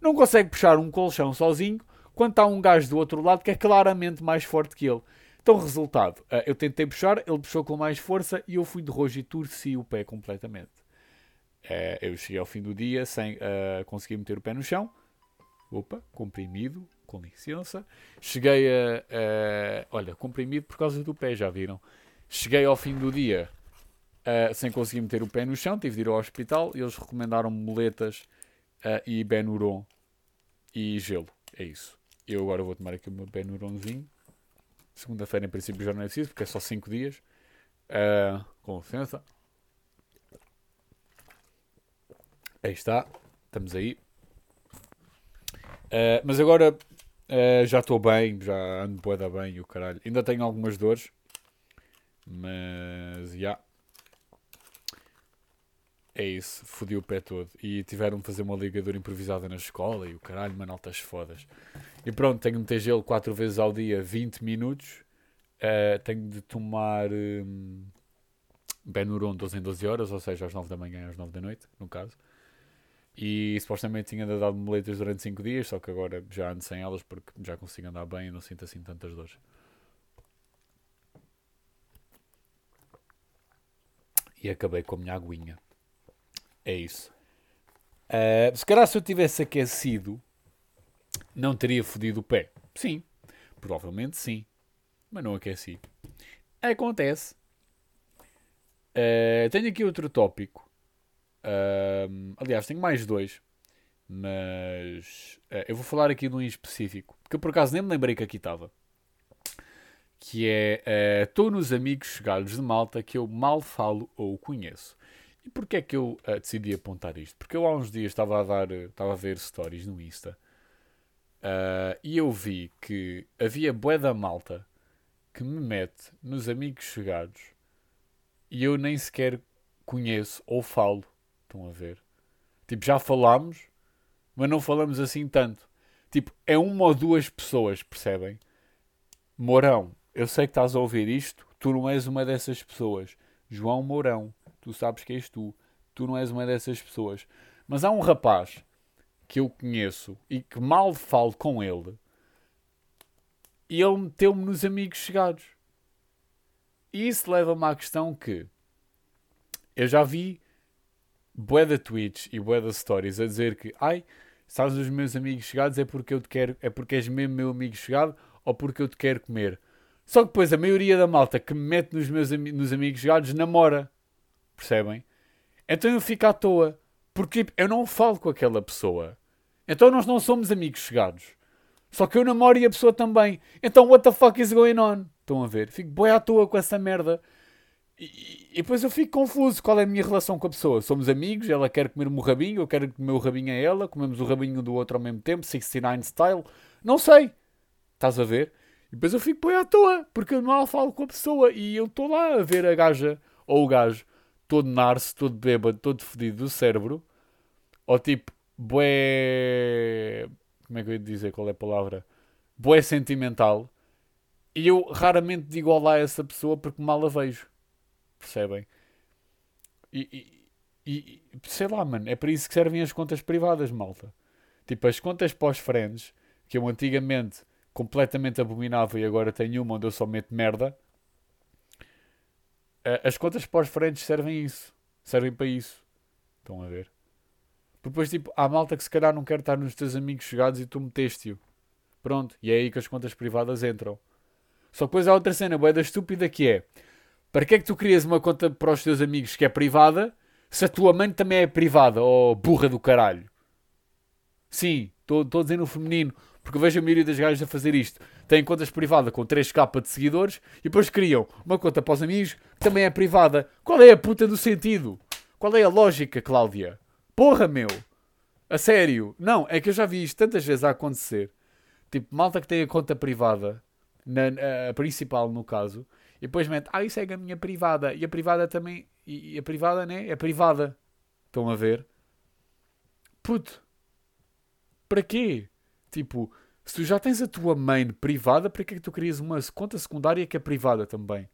não consegue puxar um colchão sozinho quando há um gajo do outro lado que é claramente mais forte que ele. Então, resultado, eh, eu tentei puxar, ele puxou com mais força e eu fui de rojo e torci o pé completamente. Eh, eu cheguei ao fim do dia sem uh, conseguir meter o pé no chão. Opa, comprimido, com licença. Cheguei a, Olha, comprimido por causa do pé, já viram? Cheguei ao fim do dia uh, sem conseguir meter o pé no chão, tive de ir ao hospital e eles recomendaram moletas uh, e Benuron e gelo. É isso. Eu agora vou tomar aqui o meu Benuronzinho. Segunda-feira, em princípio, já não é preciso, porque é só 5 dias. Uh, com licença. Aí está. Estamos aí. Uh, mas agora Uh, já estou bem, já ando boeda bem o caralho. Ainda tenho algumas dores, mas já. É isso, fodi o pé todo. E tiveram de fazer uma ligadura improvisada na escola e o caralho, mano, altas fodas. E pronto, tenho de meter gelo 4 vezes ao dia, 20 minutos. Uh, tenho de tomar um, Benuron 12 em 12 horas, ou seja, às 9 da manhã e às 9 da noite, no caso. E supostamente tinha de dar moletas durante 5 dias, só que agora já ando sem elas porque já consigo andar bem e não sinto assim tantas dores. E acabei com a minha aguinha. É isso. Uh, se calhar se eu tivesse aquecido, não teria fodido o pé. Sim, provavelmente sim. Mas não aqueci. Acontece. Uh, tenho aqui outro tópico. Uh, aliás, tenho mais dois. Mas eu vou falar aqui de um em específico. Porque eu por acaso nem me lembrei que aqui estava. Que é Estou nos amigos chegados de malta que eu mal falo ou conheço. E porquê é que eu uh, decidi apontar isto? Porque eu há uns dias estava a, dar, estava a ver stories no Insta uh, e eu vi que havia bué da malta que me mete nos amigos chegados e eu nem sequer conheço ou falo. Estão a ver? Tipo, já falámos, mas não falamos assim tanto. Tipo, é uma ou duas pessoas, percebem? Mourão, eu sei que estás a ouvir isto, tu não és uma dessas pessoas. João Mourão tu sabes que és tu. Tu não és uma dessas pessoas. Mas há um rapaz que eu conheço e que mal falo com ele e ele meteu-me nos amigos chegados. E isso leva-me à questão que eu já vi bué da tweets e bué da stories a dizer que ai, sabes os meus amigos chegados é porque eu te quero, é porque és mesmo meu amigo chegado ou porque eu te quero comer. Só que depois a maioria da malta que me mete nos meus nos amigos chegados namora. Percebem? Então eu fico à toa. Porque eu não falo com aquela pessoa. Então nós não somos amigos chegados. Só que eu namoro e a pessoa também. Então what the fuck is going on? Estão a ver? Fico boi à toa com essa merda. E, depois eu fico confuso. Qual é a minha relação com a pessoa? Somos amigos, ela quer comer o meu rabinho, eu quero comer o rabinho a ela, comemos o rabinho do outro ao mesmo tempo, 69 style. Não sei. Estás a ver? E depois eu fico boi à toa, porque eu mal falo com a pessoa e eu estou lá a ver a gaja ou o gajo todo narce, todo bêbado, todo fedido do cérebro, ou tipo, bué. Como é que eu ia dizer qual é a palavra? Bué sentimental, e eu raramente digo olá a essa pessoa porque mal a vejo. Percebem? E, e, e sei lá, mano, é para isso que servem as contas privadas, malta. Tipo, as contas pós-friends, que eu antigamente completamente abominava e agora tenho uma onde eu só meto merda as contas pós-frentes servem isso. Servem para isso. Estão a ver? Depois, tipo, há malta que se calhar não quer estar nos teus amigos chegados e tu meteste-o. Pronto. E é aí que as contas privadas entram. Só que depois há outra cena boeda estúpida que é para que é que tu crias uma conta para os teus amigos que é privada se a tua mãe também é privada? Oh, burra do caralho. Sim, estou a dizer no feminino. Porque vejo a maioria das gajas a fazer isto. Têm contas privadas com 3k de seguidores e depois criam uma conta para os amigos que também é privada. Qual é a puta do sentido? Qual é a lógica, Cláudia? Porra, meu! A sério? Não, é que eu já vi isto tantas vezes a acontecer. Tipo, malta que tem a conta privada, na, a principal no caso, depois mete, ah, isso é a minha privada. E a privada também, e a privada, né? É privada. Estão a ver? Puto. Para quê? Tipo, se tu já tens a tua main privada, para que é que tu querias uma conta secundária que é privada também?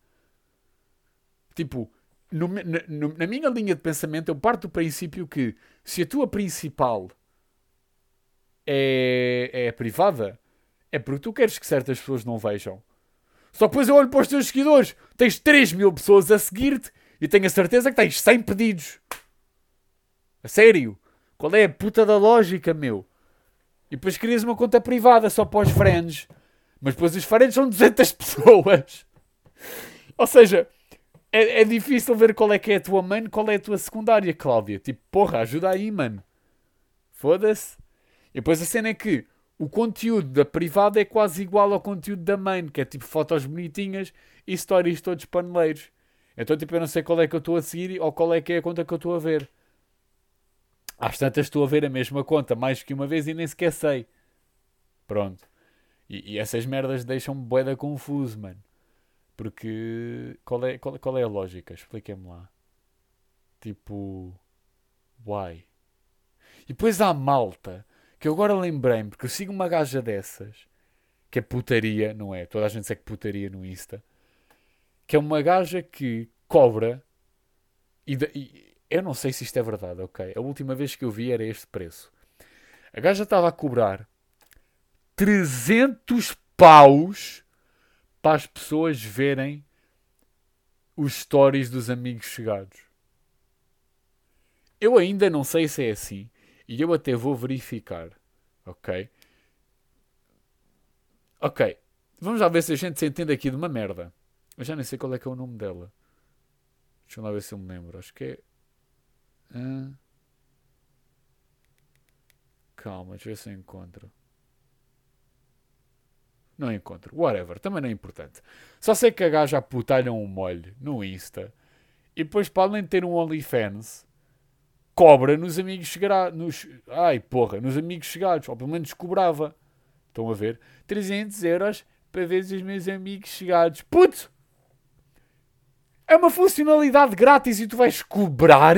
Tipo, no, no, na minha linha de pensamento, eu parto do princípio que se a tua principal é, é privada, é porque tu queres que certas pessoas não vejam. Só depois eu olho para os teus seguidores, tens 3 mil pessoas a seguir-te e tenho a certeza que tens 100 pedidos. A sério? Qual é a puta da lógica, meu? E depois crias uma conta privada só para os friends. Mas depois os friends são 200 pessoas. Ou seja, é, é, difícil ver qual é que é a tua main, qual é a tua secundária, Cláudia. Tipo, porra, ajuda aí, mano. Foda-se. E depois a cena é que o conteúdo da privada é quase igual ao conteúdo da main, que é tipo fotos bonitinhas e stories todos paneleiros. Então, tipo, eu não sei qual é que eu estou a seguir ou qual é que é a conta que eu estou a ver. Às tantas estou a ver a mesma conta mais que uma vez e nem sequer sei. Pronto. E, e essas merdas deixam-me boeda confuso, mano. Porque qual é, qual, qual é a lógica? Expliquem-me lá. Tipo, Why? E depois há malta, que eu agora lembrei-me, porque eu sigo uma gaja dessas, que é putaria, não é? Toda a gente sabe que putaria no Insta. Que é uma gaja que cobra, e, e eu não sei se isto é verdade, ok? A última vez que eu vi era este preço. A gaja estava a cobrar 300 paus para as pessoas verem os stories dos amigos chegados. Eu ainda não sei se é assim e eu até vou verificar, ok? Ok, vamos lá ver se a gente se entende aqui de uma merda. Eu já nem sei qual é que é o nome dela. Deixa eu lá ver se eu me lembro. Acho que é. Uh... Calma, deixa eu ver se eu encontro. Não encontro. Whatever, também não é importante. Só sei que a gaja aputalha um molho no Insta. E depois, para além de ter um OnlyFans, cobra nos amigos chegados. Nos... Ai, porra, nos amigos chegados. Ou pelo menos cobrava. Estão a ver? 300 euros para ver os meus amigos chegados. Puto! É uma funcionalidade grátis e tu vais cobrar?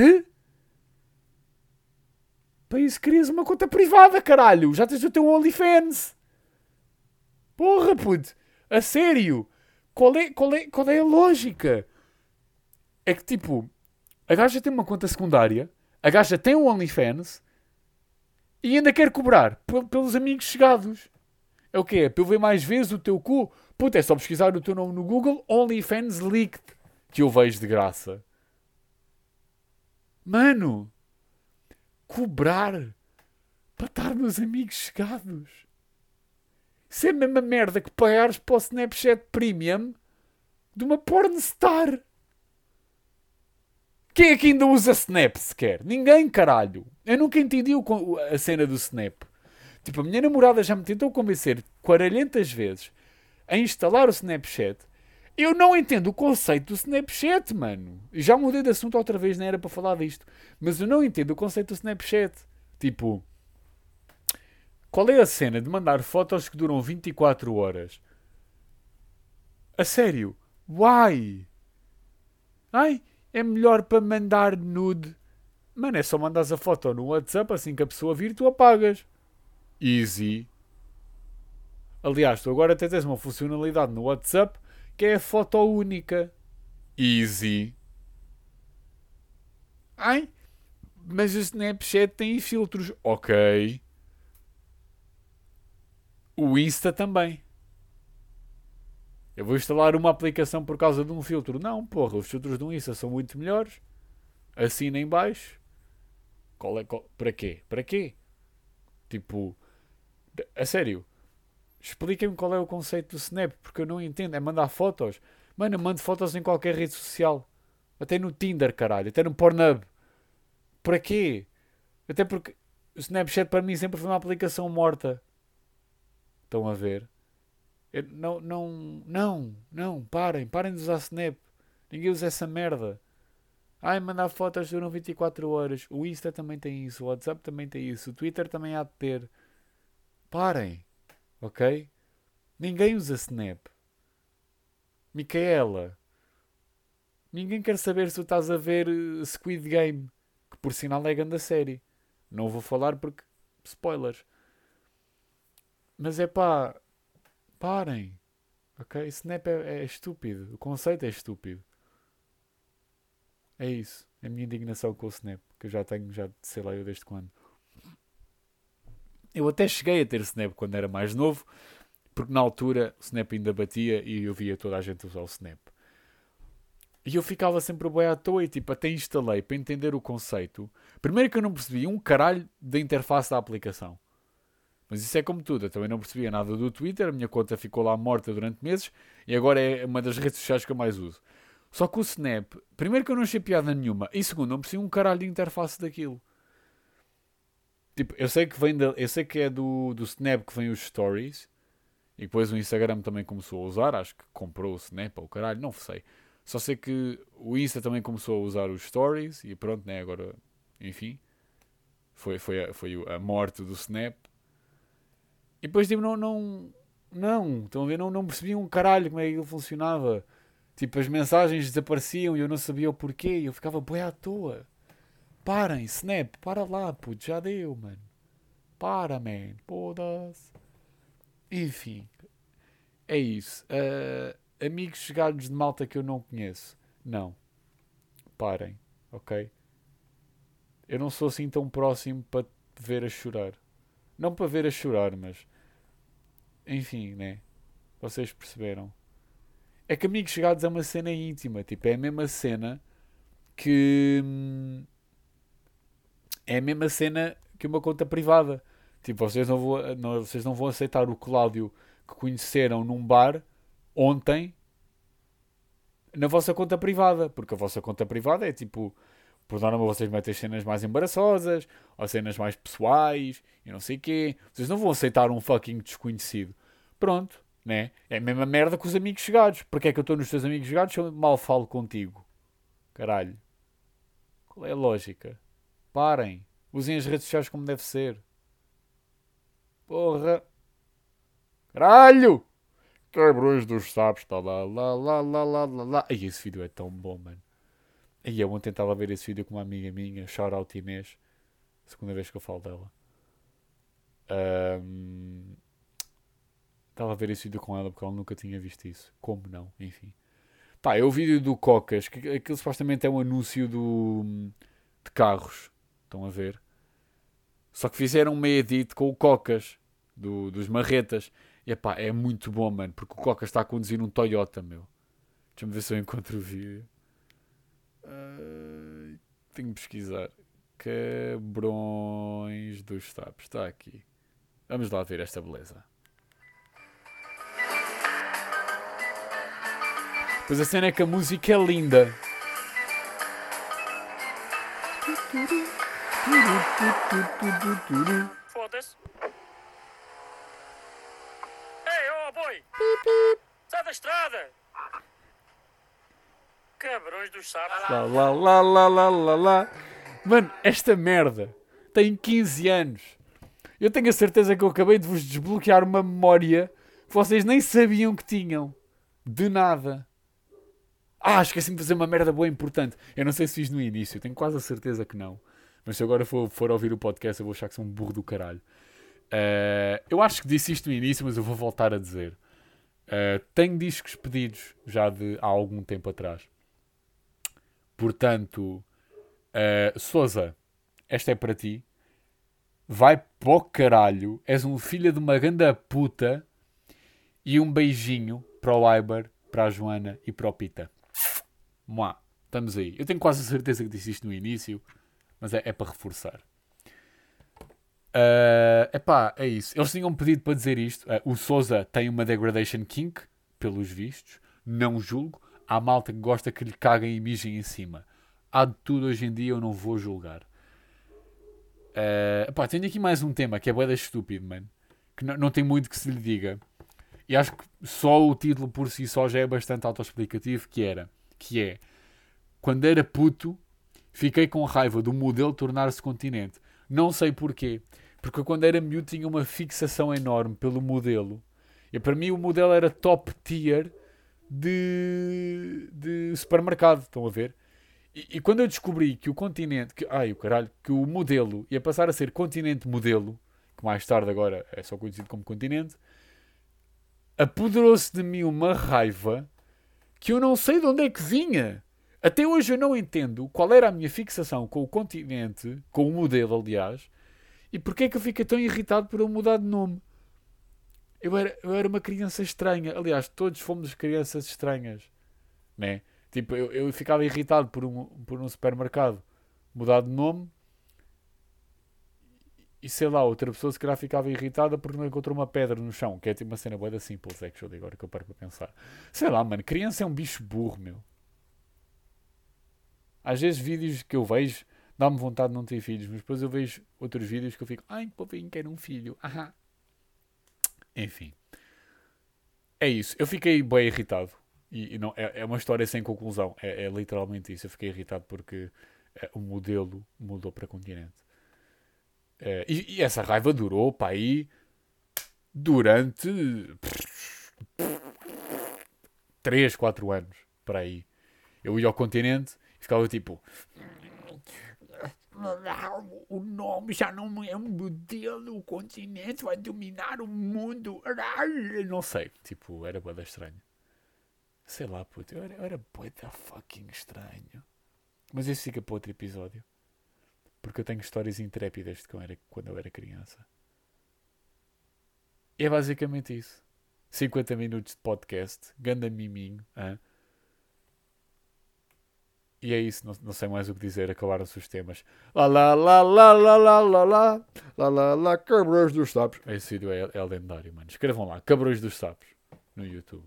Para isso querias uma conta privada, caralho. Já tens o teu OnlyFans. Porra, puto. A sério. Qual é, qual, é, qual é a lógica? É que tipo, a gaja tem uma conta secundária, a gaja tem um OnlyFans e ainda quer cobrar pelos amigos chegados. É o quê? É para eu ver mais vezes o teu cu? Puta, é só pesquisar o teu nome no Google OnlyFans Leaked que eu vejo de graça. Mano, cobrar para estar nos amigos chegados. Isso é a mesma merda que pagares para o Snapchat Premium de uma pornstar. Quem é que ainda usa Snap sequer? Ninguém, caralho. Eu nunca entendi a cena do Snap. Tipo, a minha namorada já me tentou convencer 40 vezes a instalar o Snapchat. Eu não entendo o conceito do Snapchat, mano. Já mudei de assunto outra vez, não era para falar disto. Mas eu não entendo o conceito do Snapchat. Tipo, qual é a cena de mandar fotos que duram 24 horas? A sério? Why? Ai, é melhor para mandar nude. Mano, é só mandares a foto no WhatsApp assim que a pessoa vir tu apagas. Easy. Aliás, tu agora até tens uma funcionalidade no WhatsApp que é a foto única. Easy. Ai, mas o Snapchat tem filtros. Ok. O Insta também. Eu vou instalar uma aplicação por causa de um filtro. Não, porra, os filtros do Insta são muito melhores. Assina em baixo. Qual é, qual, para quê? Para quê? Tipo, a sério, expliquem-me qual é o conceito do Snap, porque eu não entendo. É mandar fotos. Mano, eu mando fotos em qualquer rede social. Até no Tinder, caralho. Até no Pornhub. Para quê? Até porque o Snapchat para mim sempre foi uma aplicação morta. Estão a ver? Eu, não, não, não, não, parem, parem de usar Snap. Ninguém usa essa merda. Ai, mandar fotos duram 24 horas. O Insta também tem isso, o WhatsApp também tem isso, o Twitter também há de ter. Parem, ok? Ninguém usa Snap. Micaela, ninguém quer saber se tu estás a ver eh, Squid Game, que por sinal é grande série. Não vou falar porque spoilers. Mas é pá, parem. Ok? Snap é, é estúpido. O conceito é estúpido. É isso. É a minha indignação com o Snap. Que eu já tenho, já sei lá eu desde quando. Eu até cheguei a ter Snap quando era mais novo. Porque na altura o Snap ainda batia e eu via toda a gente usar o Snap. E eu ficava sempre bem à toa e tipo, até instalei para entender o conceito. Primeiro que eu não percebi um caralho da interface da aplicação. Mas isso é como tudo, eu também não percebia nada do Twitter, a minha conta ficou lá morta durante meses e agora é uma das redes sociais que eu mais uso. Só que o Snap, primeiro que eu não achei piada nenhuma, e segundo, não percebi um caralho de interface daquilo. Tipo, eu sei que vem eu sei que é do, do Snap que vem os stories e depois o Instagram também começou a usar, acho que comprou o Snap ou caralho, não sei. Só sei que o Insta também começou a usar os stories e pronto, né, agora, enfim, foi, foi, a, foi a morte do Snap e depois, tipo, não, não, não, estão a ver? Não, não percebiam um caralho como é que aquilo funcionava. Tipo, as mensagens desapareciam e eu não sabia o porquê. Eu ficava boi à toa. Parem, Snap, para lá, puto, já deu, mano. Para, man. Foda-se. Enfim, é isso. Uh, amigos chegados de malta que eu não conheço. Não. Parem, ok? Eu não sou assim tão próximo para ver a chorar. Não para ver a chorar, mas. Enfim, né? Vocês perceberam. É que Amigos Chegados é uma cena íntima. Tipo, é a mesma cena que. Hum, é a mesma cena que uma conta privada. Tipo, vocês não, vão, não, vocês não vão aceitar o Cláudio que conheceram num bar ontem na vossa conta privada. Porque a vossa conta privada é tipo. Por norma, vocês metem cenas mais embaraçosas ou cenas mais pessoais e não sei quê. Vocês não vão aceitar um fucking desconhecido. Pronto, né? É a mesma merda com os amigos chegados. Porque é que eu estou nos teus amigos chegados se eu mal falo contigo? Caralho. Qual é a lógica? Parem. Usem as redes sociais como deve ser. Porra. Caralho! Quebrões dos sapos. Tá lá, lá, lá, lá, lá, lá, lá. Ai, esse vídeo é tão bom, mano. E eu ontem estava a ver esse vídeo com uma amiga minha, shout out Inês. Segunda vez que eu falo dela. Um, estava a ver esse vídeo com ela porque ela nunca tinha visto isso. Como não? Enfim. Pá, é o vídeo do Cocas, que aquilo supostamente é um anúncio do, de carros. Estão a ver? Só que fizeram um edit com o Cocas, do, dos Marretas. E epá, é muito bom, mano, porque o Cocas está a conduzir um Toyota, meu. Deixa-me ver se eu encontro o vídeo. Uh, tenho que pesquisar. Cabrões dos Sapos. Está aqui. Vamos lá ver esta beleza. Pois a cena é que a música é linda. Foda-se. Ei, oh boy! Sai da estrada! Cabrões dos sapos. Lá, lá, lá, lá, lá, lá, lá. Mano, esta merda tem 15 anos. Eu tenho a certeza que eu acabei de vos desbloquear uma memória que vocês nem sabiam que tinham. De nada. Ah, esqueci-me de fazer uma merda boa importante. Eu não sei se fiz no início, tenho quase a certeza que não. Mas se agora for, for ouvir o podcast, eu vou achar que sou um burro do caralho. Uh, eu acho que disse isto no início, mas eu vou voltar a dizer. Uh, tenho discos pedidos já de há algum tempo atrás. Portanto, uh, Souza, esta é para ti. Vai para o caralho. És um filho de uma ganda puta. E um beijinho para o Iber, para a Joana e para o Pita. Mua. Estamos aí. Eu tenho quase a certeza que disse isto no início mas é, é para reforçar. Uh, epá, é isso. Eles tinham pedido para dizer isto. Uh, o Souza tem uma degradation kink, pelos vistos. Não julgo. Há malta que gosta que lhe caguem e mijem em cima. Há de tudo hoje em dia, eu não vou julgar. Uh, epá, tenho aqui mais um tema que é boeda estúpido, mano. Que não tem muito que se lhe diga. E acho que só o título por si só já é bastante autoexplicativo, que era, que é, quando era puto, Fiquei com raiva do modelo tornar-se continente. Não sei porquê. Porque quando era miúdo tinha uma fixação enorme pelo modelo. E para mim o modelo era top tier de, de supermercado. Estão a ver? E, e, quando eu descobri que o continente, que, ai o caralho, que o modelo ia passar a ser continente modelo, que mais tarde agora é só conhecido como continente, apoderou-se de mim uma raiva que eu não sei de onde é que vinha. Até hoje eu não entendo qual era a minha fixação com o continente, com o modelo, aliás, e porque é que eu fiquei tão irritado por eu mudar de nome. Eu era, eu era uma criança estranha. Aliás, todos fomos crianças estranhas. Né? Tipo, eu, eu ficava irritado por um, por um supermercado mudar de nome e sei lá, outra pessoa se calhar ficava irritada porque não encontrou uma pedra no chão, que é tipo uma cena boa da simples, actually, agora que eu paro para pensar. Sei lá, mano, criança é um bicho burro, meu. Às vezes vídeos que eu vejo dá-me vontade de não ter filhos, mas depois eu vejo outros vídeos que eu fico, ai, povinho, quero um filho. Aham. Enfim. É isso. Eu fiquei bem irritado. E, e não, é, é, uma história sem conclusão. É, é literalmente isso. Eu fiquei irritado porque é, o modelo mudou para continente. É, e, e, essa raiva durou para aí durante 3, 4 anos. Para aí. Eu ia ao continente ficava tipo. O nome já não é um modelo. O continente vai dominar o mundo. Não sei. Tipo, era boeda estranho. Sei lá, puto. Era, eu era boeda fucking estranho. Mas isso fica para outro episódio. Porque eu tenho histórias intrépidas de quando, era, quando eu era criança. É basicamente isso. 50 minutos de podcast. Ganda miminho. Hein? E é isso, não, não sei mais o que dizer, acabaram-se os temas. Lá lá lá lá lá lá lá lá lá lá lá Cabrões dos Sapos. Esse vídeo é, é lendário, mano. Escrevam lá, Cabrões dos Sapos, no YouTube.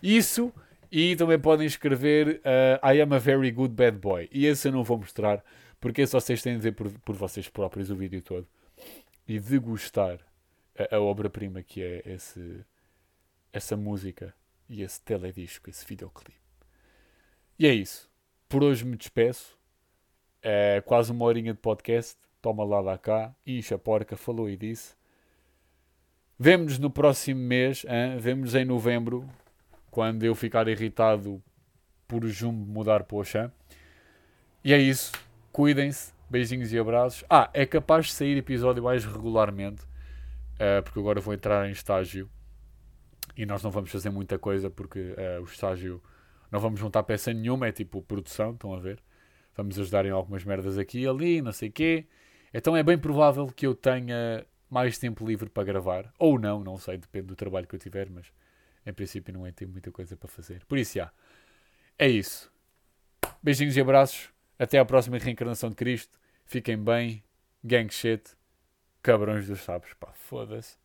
Isso, e também podem escrever uh, I am a very good bad boy. E esse eu não vou mostrar, porque esse vocês têm de ver por, por vocês próprios o vídeo todo. E degustar a, a obra-prima que é esse, essa música e esse teledisco, esse videoclipe. E é isso por hoje me despeço. É quase uma horinha de podcast. Toma lá, lá cá. Ixi, a porca falou e disse. Vemo-nos no próximo mês. Vemo-nos em novembro. Quando eu ficar irritado por o Jumbo mudar Oxã. E é isso. Cuidem-se. Beijinhos e abraços. Ah, é capaz de sair episódio mais regularmente. Uh, porque agora vou entrar em estágio. E nós não vamos fazer muita coisa porque uh, o estágio não vamos juntar peça nenhuma, é tipo produção, estão a ver? Vamos ajudar em algumas merdas aqui e ali, não sei quê. Então é bem provável que eu tenha mais tempo livre para gravar. Ou não, não sei, depende do trabalho que eu tiver, mas em princípio não é ter muita coisa para fazer. Por isso, já. É isso. Beijinhos e abraços. Até à próxima reencarnação de Cristo. Fiquem bem. Gang shit. Cabrões dos sabres. Pá, foda-se.